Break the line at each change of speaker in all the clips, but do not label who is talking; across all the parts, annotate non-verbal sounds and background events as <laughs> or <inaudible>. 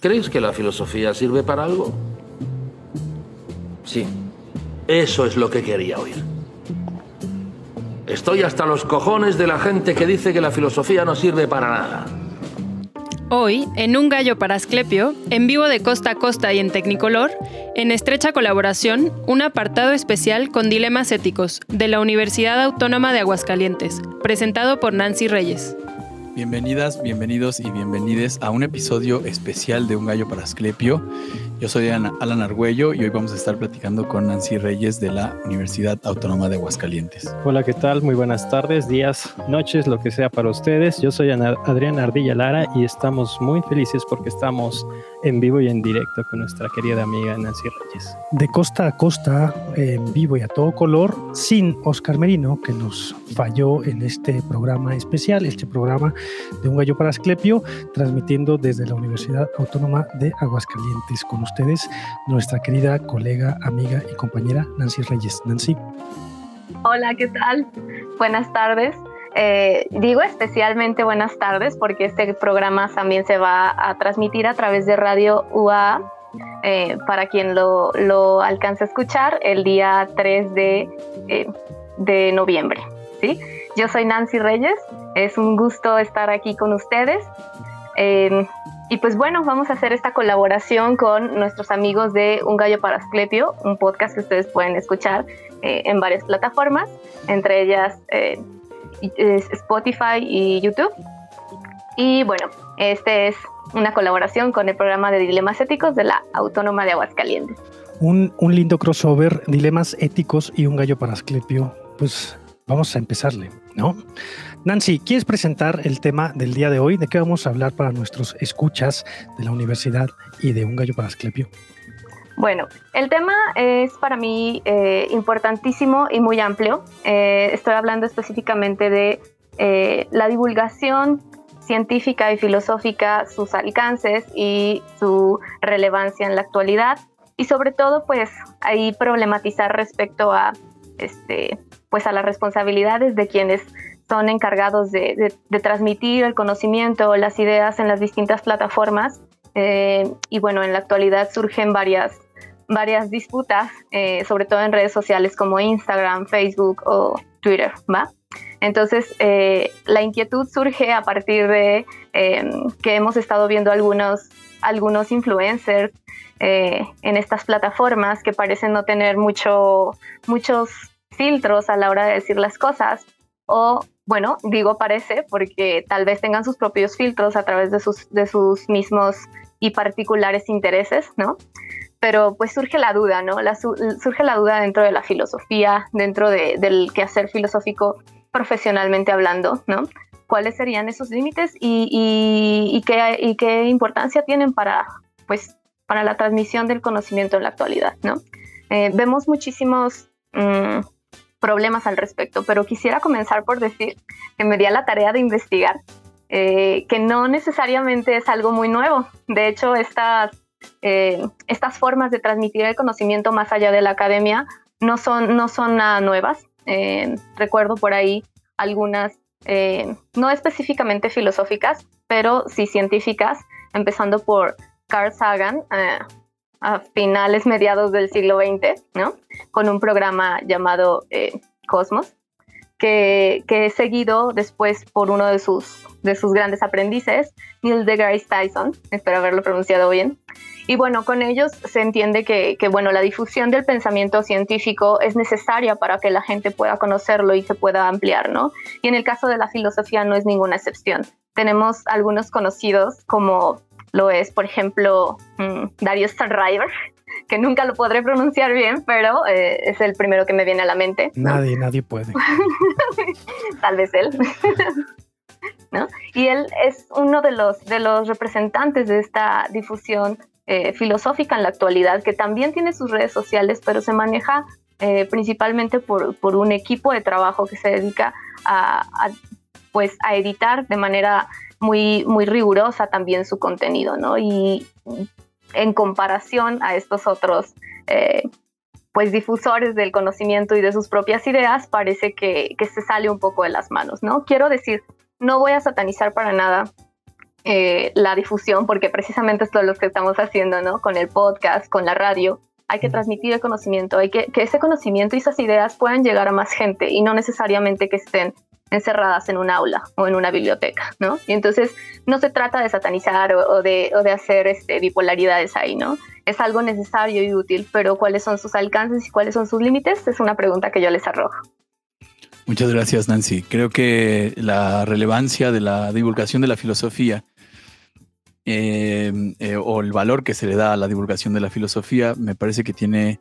¿Crees que la filosofía sirve para algo? Sí, eso es lo que quería oír. Estoy hasta los cojones de la gente que dice que la filosofía no sirve para nada.
Hoy, en Un Gallo para Asclepio, en vivo de costa a costa y en Tecnicolor, en estrecha colaboración, un apartado especial con dilemas éticos de la Universidad Autónoma de Aguascalientes, presentado por Nancy Reyes.
Bienvenidas, bienvenidos y bienvenides a un episodio especial de Un Gallo para Asclepio. Yo soy Alan Argüello y hoy vamos a estar platicando con Nancy Reyes de la Universidad Autónoma de Aguascalientes.
Hola, ¿qué tal? Muy buenas tardes, días, noches, lo que sea para ustedes. Yo soy Adrián Ardilla Lara y estamos muy felices porque estamos en vivo y en directo con nuestra querida amiga Nancy Reyes.
De costa a costa, en vivo y a todo color, sin Oscar Merino, que nos falló en este programa especial, este programa de Un Gallo para Asclepio, transmitiendo desde la Universidad Autónoma de Aguascalientes con ustedes, nuestra querida colega, amiga y compañera Nancy Reyes. Nancy.
Hola, ¿qué tal? Buenas tardes. Eh, digo especialmente buenas tardes porque este programa también se va a transmitir a través de Radio UA eh, para quien lo, lo, alcance a escuchar el día 3 de, eh, de noviembre. ¿sí? Yo soy Nancy Reyes, es un gusto estar aquí con ustedes. y pues bueno, vamos a hacer esta colaboración con nuestros amigos de Un Gallo para Asclepio, un podcast que ustedes pueden escuchar en varias plataformas, entre ellas Spotify y YouTube. Y bueno, este es una colaboración con el programa de Dilemas Éticos de la Autónoma de Aguascalientes.
Un, un lindo crossover, Dilemas Éticos y un gallo para Asclepio. Pues vamos a empezarle, ¿no? Nancy, ¿quieres presentar el tema del día de hoy? ¿De qué vamos a hablar para nuestros escuchas de la universidad y de un gallo para Asclepio?
Bueno, el tema es para mí eh, importantísimo y muy amplio. Eh, estoy hablando específicamente de eh, la divulgación científica y filosófica, sus alcances y su relevancia en la actualidad y sobre todo pues ahí problematizar respecto a este pues a las responsabilidades de quienes son encargados de, de transmitir el conocimiento, las ideas en las distintas plataformas y bueno, en la actualidad surgen varias varias disputas, eh, sobre todo en redes sociales como Instagram, Facebook o Twitter, ¿va? Entonces, eh, la inquietud surge a partir de em, que hemos estado viendo algunos, algunos influencers eh, en estas plataformas que parecen no tener mucho, muchos filtros a la hora de decir las cosas. O, bueno, digo parece porque tal vez tengan sus propios filtros a través de sus, de sus mismos y particulares intereses, ¿no? Pero pues surge la duda, ¿no? surge la duda dentro de la filosofía, dentro del quehacer filosófico profesionalmente hablando, ¿no? ¿Cuáles serían esos límites y, qué, qué, importancia tienen para, pues, para la transmisión del conocimiento en la actualidad, ¿no? Eh, vemos muchísimos mm, problemas al respecto, pero quisiera comenzar por decir que me di a la tarea de investigar eh, que no necesariamente es algo muy nuevo. De hecho, estas eh, estas formas de transmitir el conocimiento más allá de la academia no son, no son nada nuevas. Eh, recuerdo por ahí algunas, eh, no específicamente filosóficas, pero sí científicas, empezando por Carl Sagan a finales, mediados del siglo XX, ¿no? con un programa llamado Cosmos, que, que, he seguido después por uno de sus, de sus grandes aprendices, Neil deGrasse Tyson, espero haberlo pronunciado bien, y bueno, con ellos se entiende que, bueno, la difusión del pensamiento científico es necesaria para que la gente pueda conocerlo y se pueda ampliar, ¿no? Y en el caso de la filosofía no es ninguna excepción. Tenemos algunos conocidos como lo es, por ejemplo, mm, Darius River, que nunca lo podré pronunciar bien, pero eh, es el primero que me viene a la mente.
Nadie, nadie puede. <laughs>
Tal vez él. <laughs> ¿No? Y él es uno de los, de los representantes de esta difusión eh, filosófica en la actualidad, que también tiene sus redes sociales, pero se maneja eh, principalmente por, por, un equipo de trabajo que se dedica a, pues, a editar de manera muy, muy rigurosa también su contenido, ¿no? Y en comparación a estos otros eh, pues difusores del conocimiento y de sus propias ideas, parece que, que, se sale un poco de las manos, ¿no? Quiero decir, no voy a satanizar para nada eh, la difusión, porque precisamente esto es lo que estamos haciendo, ¿no? Con el podcast, con la radio. Hay que transmitir el conocimiento, hay que que ese conocimiento y esas ideas puedan llegar a más gente y no necesariamente que estén encerradas en un aula o en una biblioteca, ¿no? Y entonces no se trata de satanizar o, de, hacer este, bipolaridades ahí, ¿no? Es algo necesario y útil, pero ¿cuáles son sus alcances y cuáles son sus límites? Es una pregunta que yo les arrojo.
Muchas gracias, Nancy. Creo que la relevancia de la divulgación de la filosofía eh, eh, o el valor que se le da a la divulgación de la filosofía me parece que tiene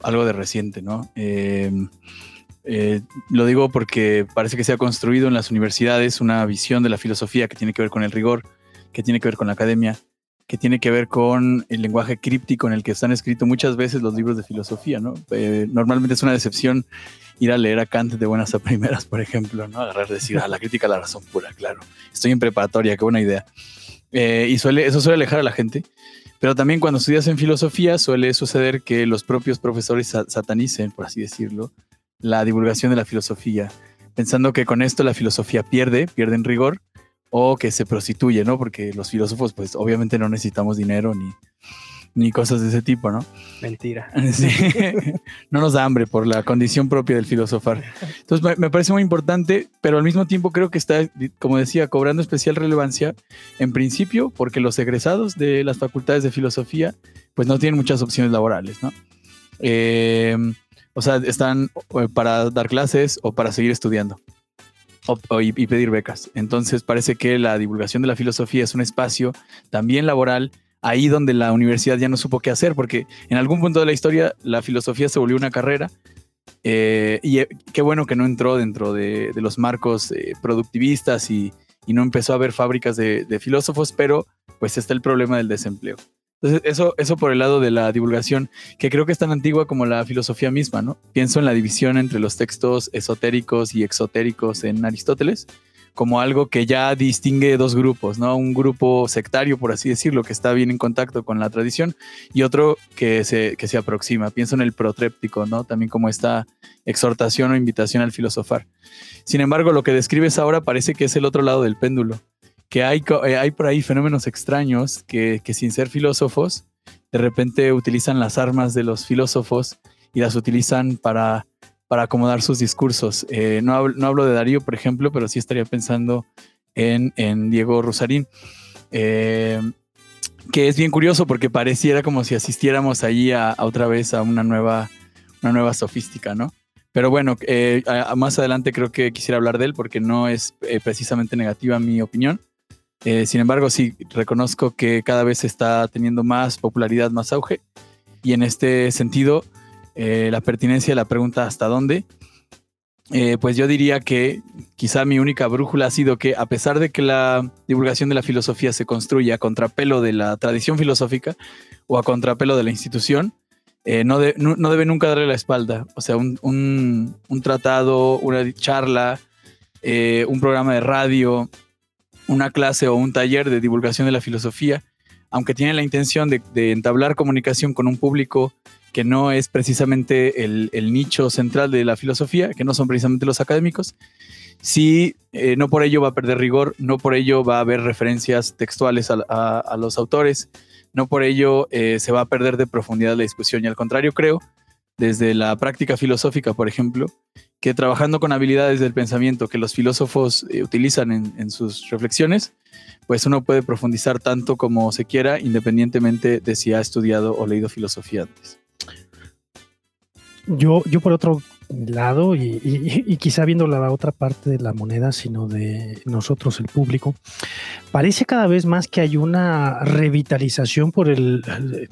algo de reciente, ¿no? Eh, lo digo porque parece que se ha construido en las universidades una visión de la filosofía que tiene que ver con el rigor, que tiene que ver con la academia, que tiene que ver con el lenguaje críptico en el que están escritos muchas veces los libros de filosofía, ¿no? normalmente es una decepción ir a leer a Kant de buenas a primeras, por ejemplo, ¿no? Agarrar decir, ah, la crítica a la razón pura, claro. Estoy en preparatoria, qué buena idea. Eh, y suele, eso suele alejar a la gente. Pero también cuando estudias en filosofía suele suceder que los propios profesores satanicen, por así decirlo, la divulgación de la filosofía, pensando que con esto la filosofía pierde, pierde en rigor, o que se prostituye, ¿no? Porque los filósofos, pues obviamente no necesitamos dinero ni, ni cosas de ese tipo, ¿no?
Mentira. <laughs>
no nos da hambre por la condición propia del filosofar. Entonces me, parece muy importante, pero al mismo tiempo creo que está, como decía, cobrando especial relevancia, en principio, porque los egresados de las facultades de filosofía, pues no tienen muchas opciones laborales, ¿no? Eh, o sea, están eh, para dar clases o para seguir estudiando. y pedir becas. Entonces parece que la divulgación de la filosofía es un espacio también laboral ahí donde la universidad ya no supo qué hacer, porque en algún punto de la historia la filosofía se volvió una carrera. Eh, y eh, qué bueno que no entró dentro de, los marcos productivistas y, no empezó a haber fábricas de, filósofos, pero pues está el problema del desempleo. Entonces, eso, eso por el lado de la divulgación, que creo que es tan antigua como la filosofía misma, ¿no? Pienso en la división entre los textos esotéricos y exotéricos en Aristóteles, como algo que ya distingue dos grupos, ¿no? Un grupo sectario, por así decirlo, que está bien en contacto con la tradición, y otro que se, que se aproxima. Pienso en el protréptico, ¿no? También como esta exhortación o invitación al filosofar. Sin embargo, lo que describes ahora parece que es el otro lado del péndulo, que hay, eh, hay por ahí fenómenos extraños que, sin ser filósofos, de repente utilizan las armas de los filósofos y las utilizan para acomodar sus discursos. Eh, no, hablo, de Darío, por ejemplo, pero sí estaría pensando en, Diego Rosarín, eh, que es bien curioso porque pareciera como si asistiéramos allí a, otra vez a una nueva, una nueva sofística, ¿no? Pero bueno, eh, más adelante creo que quisiera hablar de él porque no es precisamente negativa mi opinión. Sin embargo, sí, reconozco que cada vez está teniendo más popularidad, más auge. Y en este sentido, eh, la pertinencia de la pregunta hasta dónde, eh, pues yo diría que quizá mi única brújula ha sido que a pesar de que la divulgación de la filosofía se construye a contrapelo de la tradición filosófica o a contrapelo de la institución, eh, no, debe nunca darle la espalda. O sea, un, tratado, una charla, un programa de radio, una clase o un taller de divulgación de la filosofía, aunque tiene la intención de, entablar comunicación con un público que no es precisamente el, nicho central de la filosofía, que no son precisamente los académicos, sí, eh, no por ello va a perder rigor, no por ello va a haber referencias textuales a, los autores, no por ello eh, se va a perder de profundidad la discusión y al contrario creo, desde la práctica filosófica, por ejemplo, que trabajando con habilidades del pensamiento que los filósofos eh, utilizan en, en sus reflexiones, pues uno puede profundizar tanto como se quiera, independientemente de si ha estudiado o leído filosofía antes.
Yo, yo por otro lado y, quizá viendo la otra parte de la moneda, sino de nosotros, el público, parece cada vez más que hay una revitalización por el,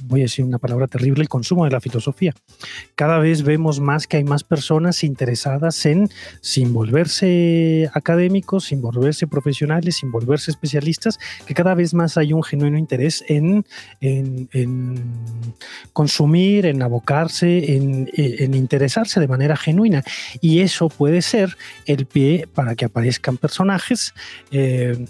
voy a decir una palabra terrible, el consumo de la filosofía. Cada vez vemos más que hay más personas interesadas en, sin volverse académicos, sin volverse profesionales, sin volverse especialistas, que cada vez más hay un genuino interés en, en, consumir, en abocarse, en, interesarse de manera genuina genuina. Y eso puede ser el pie para que aparezcan personajes. Eh,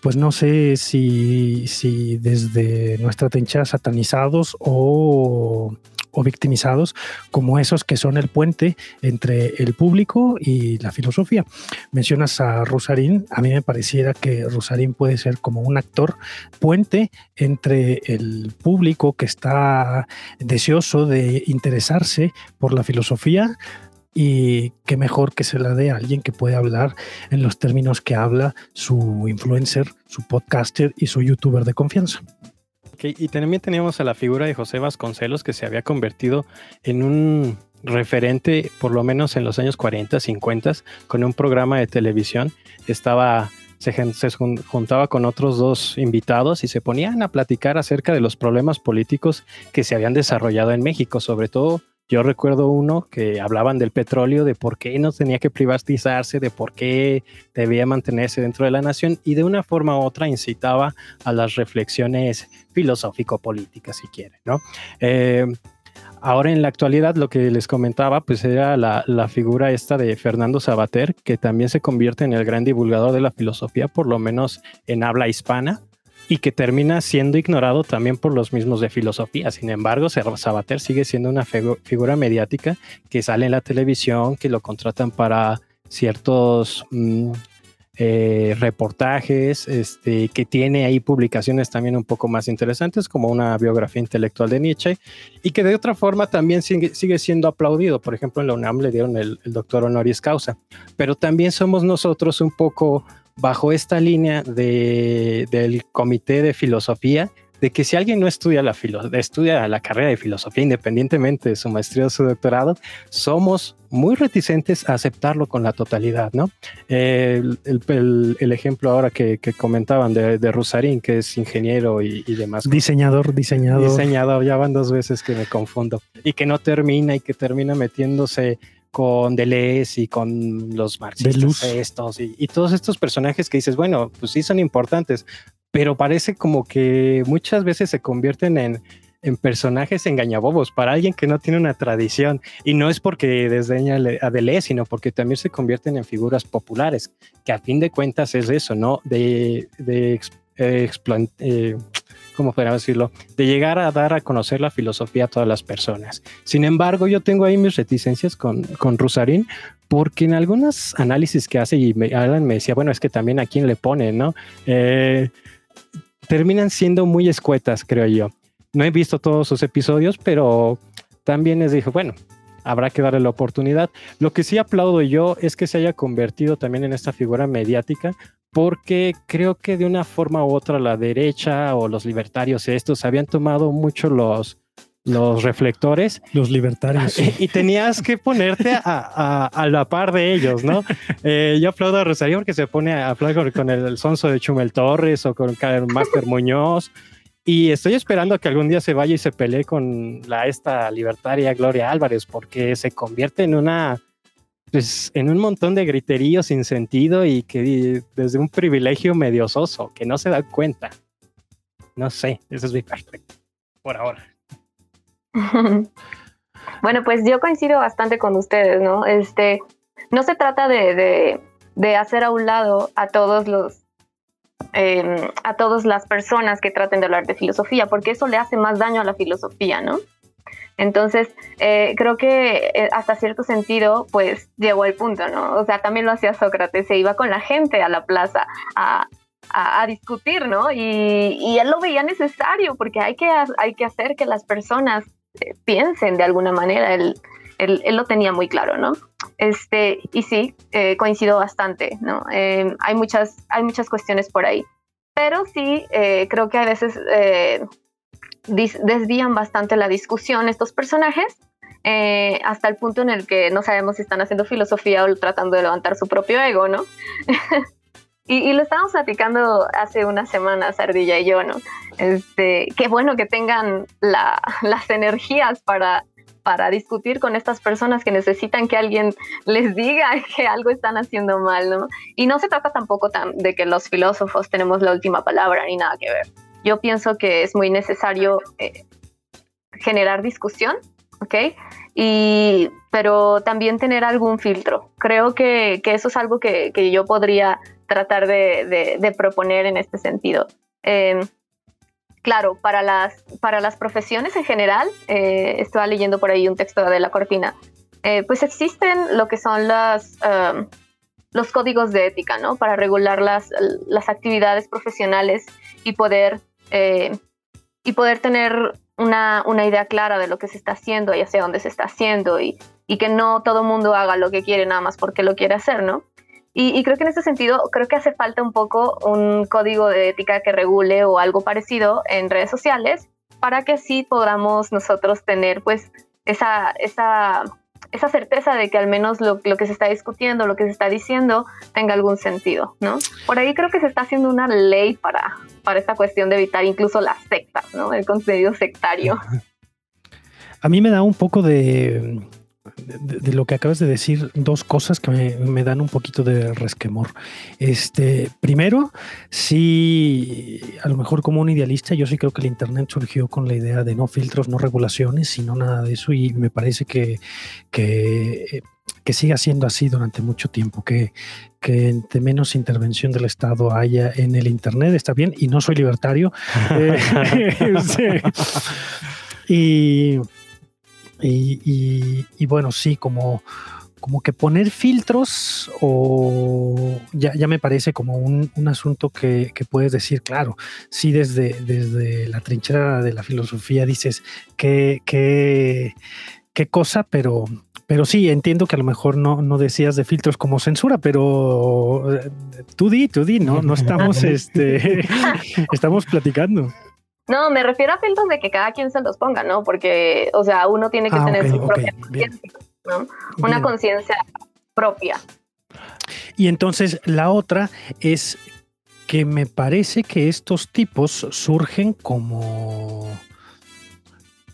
pues no sé si, si desde nuestra trinchera satanizados o, o victimizados como esos que son el puente entre el público y la filosofía. Mencionas a Rosarín, a mí me pareciera que Rosarín puede ser como un actor puente entre el público que está deseoso de interesarse por la filosofía y qué mejor que se la dé a alguien que puede hablar en los términos que habla su influencer, su podcaster y su youtuber de confianza.
y también teníamos a la figura de José Vasconcelos que se había convertido en un referente, por lo menos en los años 40, 50, con un programa de televisión. Estaba se, juntaba con otros dos invitados y se ponían a platicar acerca de los problemas políticos que se habían desarrollado en México, sobre todo yo recuerdo uno que hablaban del petróleo, de por qué no tenía que privatizarse, de por qué debía mantenerse dentro de la nación y de una forma u otra incitaba a las reflexiones filosófico-políticas, si quieren, ¿no? Eh, ahora en la actualidad lo que les comentaba pues era la, la, figura esta de Fernando Sabater, que también se convierte en el gran divulgador de la filosofía, por lo menos en habla hispana y que termina siendo ignorado también por los mismos de filosofía. Sin embargo, Sabater sigue siendo una figura mediática que sale en la televisión, que lo contratan para ciertos mm, eh, reportajes, este, que tiene ahí publicaciones también un poco más interesantes, como una biografía intelectual de Nietzsche, y que de otra forma también sigue, siendo aplaudido. Por ejemplo, en la UNAM le dieron el doctor honoris causa, pero también somos nosotros un poco bajo esta línea de, del comité de filosofía, de que si alguien no estudia la, estudia la carrera de filosofía, independientemente de su maestría o su doctorado, somos muy reticentes a aceptarlo con la totalidad, ¿no? el, ejemplo ahora que, comentaban de, de, Rusarín, que es ingeniero y, demás.
Diseñador, diseñador.
Diseñador, ya van dos veces que me confundo. Y que no termina y que termina metiéndose con Deleuze y con los marxistas estos y, y, todos estos personajes que dices, bueno, pues sí son importantes, pero parece como que muchas veces se convierten en, en personajes engañabobos para alguien que no tiene una tradición y no es porque desdeña a Deleuze, sino porque también se convierten en figuras populares, que a fin de cuentas es eso, ¿no? De, de eh, eh, ¿cómo podríamos decirlo? De llegar a dar a conocer la filosofía a todas las personas. Sin embargo, yo tengo ahí mis reticencias con, con Rusarín, porque en algunos análisis que hace, y me, Alan me decía, bueno, es que también a quién le pone, ¿no? Eh, terminan siendo muy escuetas, creo yo. No he visto todos sus episodios, pero también les dije, bueno, habrá que darle la oportunidad. Lo que sí aplaudo yo es que se haya convertido también en esta figura mediática, porque creo que de una forma u otra la derecha o los libertarios estos habían tomado mucho los, los reflectores.
Los libertarios. <laughs>
Y, tenías que ponerte a, a, la par de ellos, ¿no? <laughs> Eh, yo aplaudo a Rosario porque se pone a hablar con el sonso de Chumel Torres o con el Master Muñoz. Y estoy esperando que algún día se vaya y se pelee con la esta libertaria Gloria Álvarez porque se convierte en una pues, en un montón de griteríos sin sentido y que desde un privilegio medio soso, que no se da cuenta. No sé, eso es mi parte, por ahora. <laughs>
bueno, pues yo coincido bastante con ustedes, ¿no? Este, no se trata de, de, hacer a un lado a todos los em, a todas las personas que traten de hablar de filosofía, porque eso le hace más daño a la filosofía, ¿no? Entonces, eh, creo que eh, hasta cierto sentido, pues llegó el punto, ¿no? O sea, también lo hacía Sócrates, se iba con la gente a la plaza a, discutir, ¿no? Y, él lo veía necesario porque hay que, hay que hacer que las personas eh, piensen de alguna manera. Él, él, lo tenía muy claro, ¿no? Este, y sí, coincido bastante, ¿no? hay, muchas, hay muchas cuestiones por ahí. Pero sí, creo que a veces desvían bastante la discusión estos personajes, eh, hasta el punto en el que no sabemos si están haciendo filosofía o tratando de levantar su propio ego, ¿no? <laughs> y, lo estábamos platicando hace unas semanas, Ardilla y yo, ¿no? Este, qué bueno que tengan <laughs> las energías para, para discutir con estas personas que necesitan que alguien les diga <laughs> que algo están haciendo mal, ¿no? Y no se trata tampoco tan de que los filósofos tenemos la última palabra ni nada que ver yo pienso que es muy necesario eh, generar discusión. Y, pero también tener algún filtro. Creo que, eso es algo que, yo podría tratar de, proponer en este sentido. Em, claro, para las, para las profesiones en general, eh, estaba leyendo por ahí un texto de la cortina, eh, pues existen lo que son um, los códigos de ética, ¿no? Para regular las, las actividades profesionales y poder, eh, y poder tener una, una, idea clara de lo que se está haciendo y hacia dónde se está haciendo y, y que no todo mundo haga lo que quiere nada más porque lo quiere hacer, ¿no? Y, creo que en ese sentido, creo que hace falta un poco un código de ética que regule o algo parecido en redes sociales para que así podamos nosotros tener pues esa, esa, esa certeza de que al menos lo, lo, que se está discutiendo, lo que se está diciendo, tenga algún sentido, ¿no? Por ahí creo que se está haciendo una ley para, para esta cuestión de evitar incluso las sectas, ¿no? El contenido sectario. <laughs>
A mí me da un poco de de, lo que acabas de decir, dos cosas que me, dan un poquito de resquemor. Este, primero, sí, a lo mejor como un idealista, yo sí creo que el Internet surgió con la idea de no filtros, no regulaciones, sino nada de eso, y me parece que, que que siga siendo así durante mucho tiempo, que, que de menos intervención del Estado haya en el Internet, está bien, y no soy libertario. <laughs> Eh, <laughs> este, y y, bueno, sí, como, como que poner filtros o ya, ya me parece como un, asunto que, puedes decir, claro, sí desde, desde la trinchera de la filosofía dices qué, qué, qué cosa, pero, pero sí, entiendo que a lo mejor no, no decías de filtros como censura, pero eh, tú di, tú di, no, no <laughs> estamos, este, <laughs> <laughs> estamos platicando.
No, me refiero a filtros de que cada quien se los ponga, ¿no? Porque, o sea, uno tiene que ah, tener su propia conciencia, ¿no? Una conciencia propia.
Y entonces la otra es que me parece que estos tipos surgen como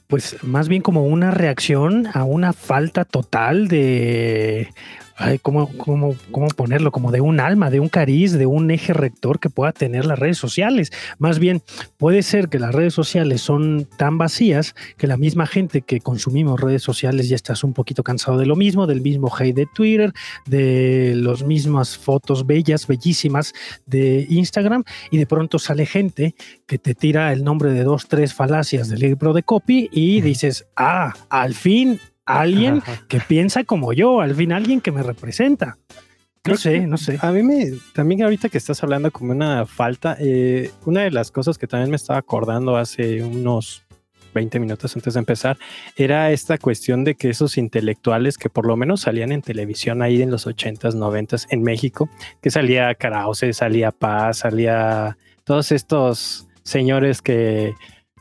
pues más bien como una reacción a una falta total de ay, ¿cómo, cómo, ¿cómo, ponerlo? Como de un alma, de un cariz, de un eje rector que pueda tener las redes sociales. Más bien, puede ser que las redes sociales son tan vacías que la misma gente que consumimos redes sociales ya estás un poquito cansado de lo mismo, del mismo hate de Twitter, de las mismas fotos bellas, bellísimas de Instagram, y de pronto sale gente que te tira el nombre de dos, tres falacias del libro de copy y dices, ah, al fin alguien que piensa como yo, al fin alguien que me representa. No sé, no sé.
A mí me, también ahorita que estás hablando como una falta, eh, una de las cosas que también me estaba acordando hace unos 20 minutos antes de empezar, era esta cuestión de que esos intelectuales que por lo menos salían en televisión ahí en los 80s, 90s en México, que salía Krause, salía Paz, salía todos estos señores que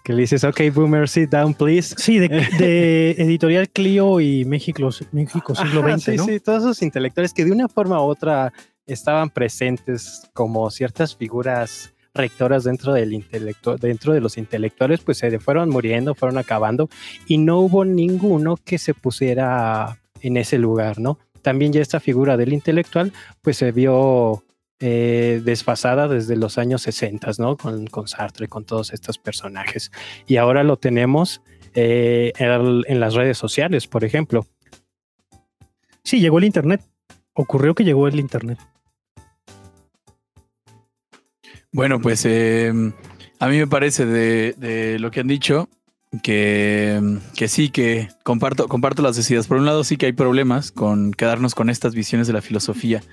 que le dices, ok, boomer, sit down, please.
Sí, de, <laughs> Editorial Clio y México, México siglo XX,
sí, Sí, todos esos intelectuales que de una forma u otra estaban presentes como ciertas figuras rectoras dentro del intelecto, dentro de los intelectuales, pues se fueron muriendo, fueron acabando y no hubo ninguno que se pusiera en ese lugar, ¿no? También ya esta figura del intelectual, pues se vio eh, desfasada desde los años 60, ¿no? Con, con, Sartre, con todos estos personajes. Y ahora lo tenemos eh, en, las redes sociales, por ejemplo.
Sí, llegó el Internet. Ocurrió que llegó el Internet.
Bueno, pues eh, a mí me parece de, lo que han dicho que, que, sí, que comparto, comparto las decidas. Por un lado, sí que hay problemas con quedarnos con estas visiones de la filosofía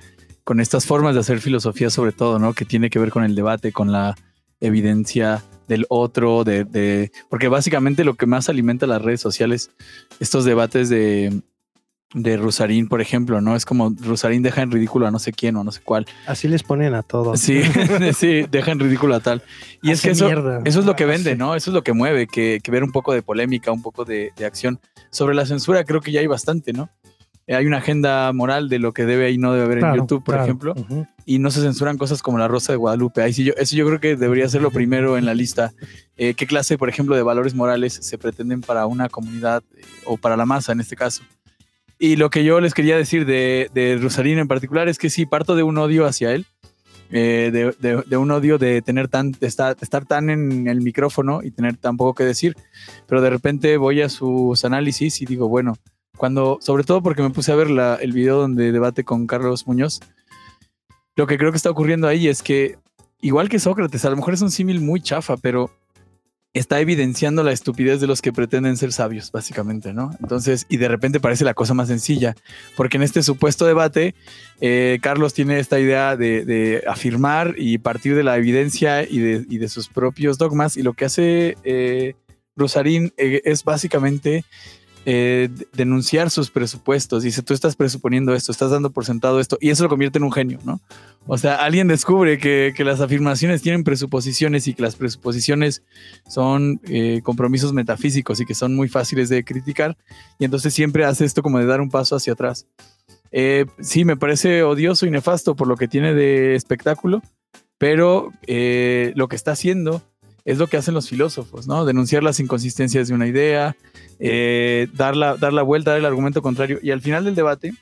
con estas formas de hacer filosofía sobre todo, ¿no? Que tiene que ver con el debate, con la evidencia del otro, de, porque básicamente lo que más alimenta las redes sociales, estos debates de, de Rusarín, por ejemplo, ¿no? Es como Rusarín deja en ridículo a no sé quién o no sé cuál.
Así les ponen a todos.
Sí, <laughs> sí, deja en ridículo a tal. Y es que eso, eso es lo que ah, vende, ¿no? Eso es lo que mueve, que, ver un poco de polémica, un poco de, de, acción. Sobre la censura creo que ya hay bastante, ¿no? Hay una agenda moral de lo que debe y no debe haber en YouTube, por ejemplo, y no se censuran cosas como la Rosa de Guadalupe. Ahí sí yo, eso yo creo que debería ser lo primero en la lista. Eh, ¿Qué clase, por ejemplo, de valores morales se pretenden para una comunidad eh, o para la masa en este caso? Y lo que yo les quería decir de, de en particular es que sí, parto de un odio hacia él, eh, de, un odio de tener tan, estar, estar tan en el micrófono y tener tan poco que decir, pero de repente voy a sus análisis y digo, bueno, cuando, sobre todo porque me puse a ver el video donde debate con Carlos Muñoz, lo que creo que está ocurriendo ahí es que, igual que Sócrates, a lo mejor es un símil muy chafa, pero está evidenciando la estupidez de los que pretenden ser sabios, básicamente, ¿no? Entonces, y de repente parece la cosa más sencilla, porque en este supuesto debate, eh, Carlos tiene esta idea de, afirmar y partir de la evidencia y de, sus propios dogmas, y lo que hace eh, Rosarín eh, es básicamente eh, denunciar sus presupuestos. Dice, tú estás presuponiendo esto, estás dando por sentado esto, y eso lo convierte en un genio, ¿no? O sea, alguien descubre que, las afirmaciones tienen presuposiciones y que las presuposiciones son eh, compromisos metafísicos y que son muy fáciles de criticar, y entonces siempre hace esto como de dar un paso hacia atrás. Eh, sí, me parece odioso y nefasto por lo que tiene de espectáculo, pero lo que está haciendo es lo que hacen los filósofos, ¿no? Denunciar las inconsistencias de una idea, eh, dar, la, vuelta, dar el argumento contrario. Y al final del debate,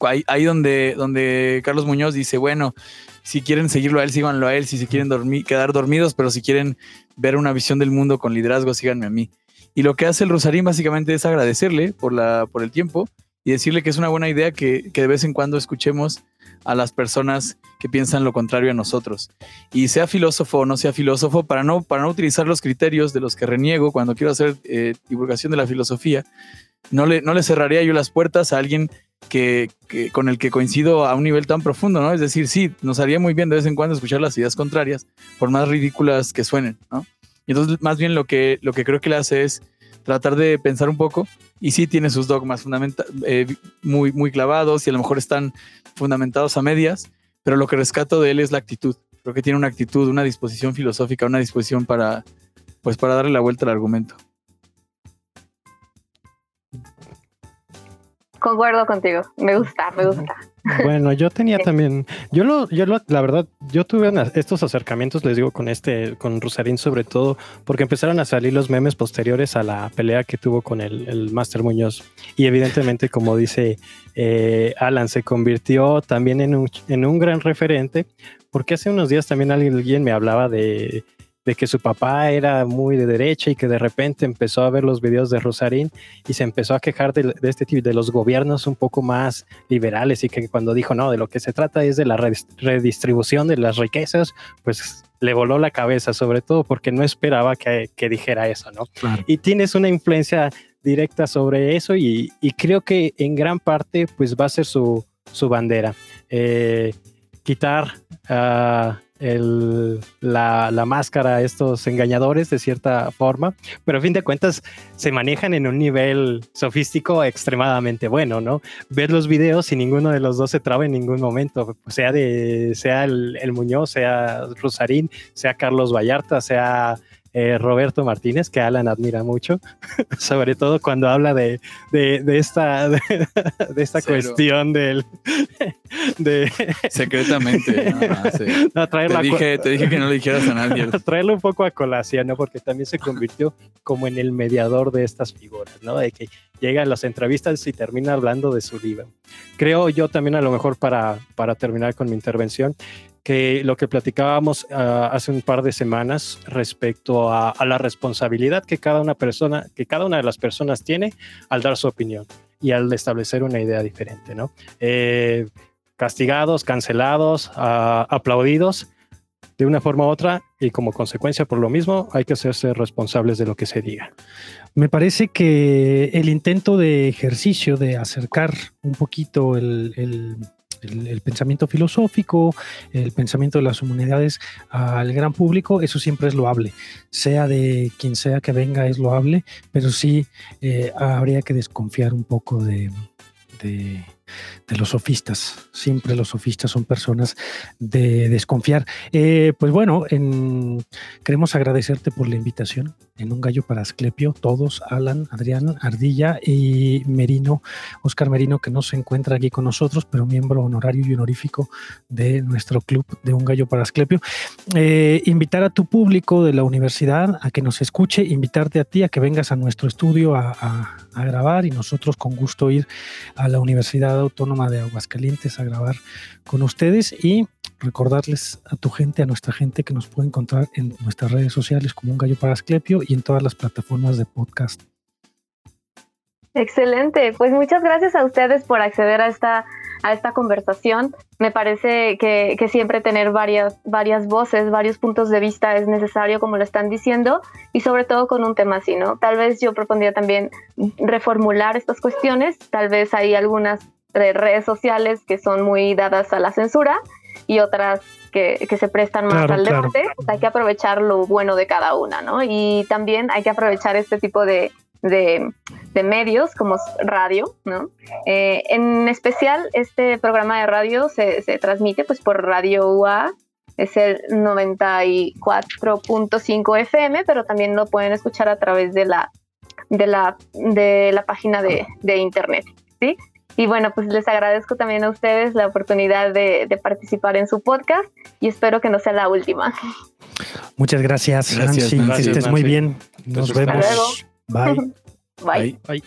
ahí, donde, donde Carlos Muñoz dice, bueno, si quieren seguirlo a él, síganlo a él, si se quieren dormir, quedar dormidos, pero si quieren ver una visión del mundo con liderazgo, síganme a mí. Y lo que hace el Rosarín básicamente es agradecerle por, la, por el tiempo y decirle que es una buena idea que, que de vez en cuando escuchemos a las personas que piensan lo contrario a nosotros. Y sea filósofo o no sea filósofo, para no, para no utilizar los criterios de los que reniego cuando quiero hacer eh, divulgación de la filosofía, no le, no le cerraría yo las puertas a alguien que, con el que coincido a un nivel tan profundo, ¿no? Es decir, sí, nos haría muy bien de vez en cuando escuchar las ideas contrarias, por más ridículas que suenen, ¿no? Y entonces, más bien lo que, lo que creo que le hace es tratar de pensar un poco y sí tiene sus dogmas eh, muy, muy clavados y a lo mejor están fundamentados a medias, pero lo que rescato de él es la actitud. Creo que tiene una actitud, una disposición filosófica, una disposición para, pues, para darle la vuelta al argumento.
Concuerdo contigo, me gusta, me gusta.
Bueno, yo tenía también, yo lo, yo lo, la verdad, yo tuve estos acercamientos, les digo, con este, con Rosarín sobre todo, porque empezaron a salir los memes posteriores a la pelea que tuvo con el, el Master Muñoz. Y evidentemente, como dice eh, Alan, se convirtió también en un, en un gran referente, porque hace unos días también alguien me hablaba de de que su papá era muy de derecha y que de repente empezó a ver los videos de Rosarín y se empezó a quejar de, este tipo de los gobiernos un poco más liberales y que cuando dijo no, de lo que se trata es de la redistribución de las riquezas, pues le voló la cabeza, sobre todo porque no esperaba que, dijera eso, ¿no? Y tienes una influencia directa sobre eso y, creo que en gran parte pues va a ser su, bandera. Eh, quitar a el, la, la, máscara a estos engañadores de cierta forma, pero a fin de cuentas se manejan en un nivel sofístico extremadamente bueno, ¿no? Ver los videos y ninguno de los dos se traba en ningún momento, sea, de, sea el, el Muñoz, sea Rosarín, sea Carlos Vallarta, sea eh, Roberto Martínez, que Alan admira mucho, <laughs> sobre todo cuando habla de, esta, de, esta cuestión del...
De, Secretamente. <laughs> te, dije, te, dije, que no le dijeras a nadie. <laughs>
Traerlo un poco a colación, ¿no? porque también se convirtió como en el mediador de estas figuras, ¿no? de que llega a las entrevistas y termina hablando de su libro. Creo yo también a lo mejor para, para terminar con mi intervención, que lo que platicábamos ah, hace un par de semanas respecto a, la responsabilidad que cada una persona, que cada una de las personas tiene al dar su opinión y al establecer una idea diferente, ¿no? Eh, castigados, cancelados, ah, aplaudidos de una forma u otra y como consecuencia por lo mismo hay que hacerse responsables de lo que se diga.
Me parece que el intento de ejercicio de acercar un poquito el, pensamiento filosófico, el pensamiento de las humanidades al gran público, eso siempre es loable. Sea de quien sea que venga, es loable, pero sí eh, habría que desconfiar un poco de los sofistas. Siempre los sofistas son personas de desconfiar. Eh, pues bueno, queremos agradecerte por la invitación en Un Gallo para Asclepio, todos, Alan, Adrián, Ardilla y Merino, Oscar Merino, que no se encuentra aquí con nosotros, pero miembro honorario y honorífico de nuestro club de Un Gallo para Asclepio. Eh, invitar a tu público de la universidad a que nos escuche, invitarte a ti a que vengas a nuestro estudio a grabar y nosotros con gusto ir a la Universidad Autónoma de Aguascalientes a grabar con ustedes y recordarles a tu gente, a nuestra gente que nos puede encontrar en nuestras redes sociales como un gallo para Asclepio y en todas las plataformas de podcast.
Excelente, pues muchas gracias a ustedes por acceder a esta a esta conversación. Me parece que, que, siempre tener varias, varias voces, varios puntos de vista es necesario, como lo están diciendo, y sobre todo con un tema así, ¿no? Tal vez yo propondría también reformular estas cuestiones, tal vez hay algunas redes sociales que son muy dadas a la censura y otras que, que se prestan más al debate, pues hay que aprovechar lo bueno de cada una, ¿no? Y también hay que aprovechar este tipo de, de, medios como radio, ¿no? Eh, en especial, este programa de radio se, se transmite pues por Radio UA, es el 94.5 FM, pero también lo pueden escuchar a través de la, de la, de la página de, de internet, ¿sí? Y bueno, pues les agradezco también a ustedes la oportunidad de, de, participar en su podcast y espero que no sea la última.
Muchas gracias, gracias Nancy. Que estés muy bien. Nos vemos. <laughs>
Bye. Bye. Bye.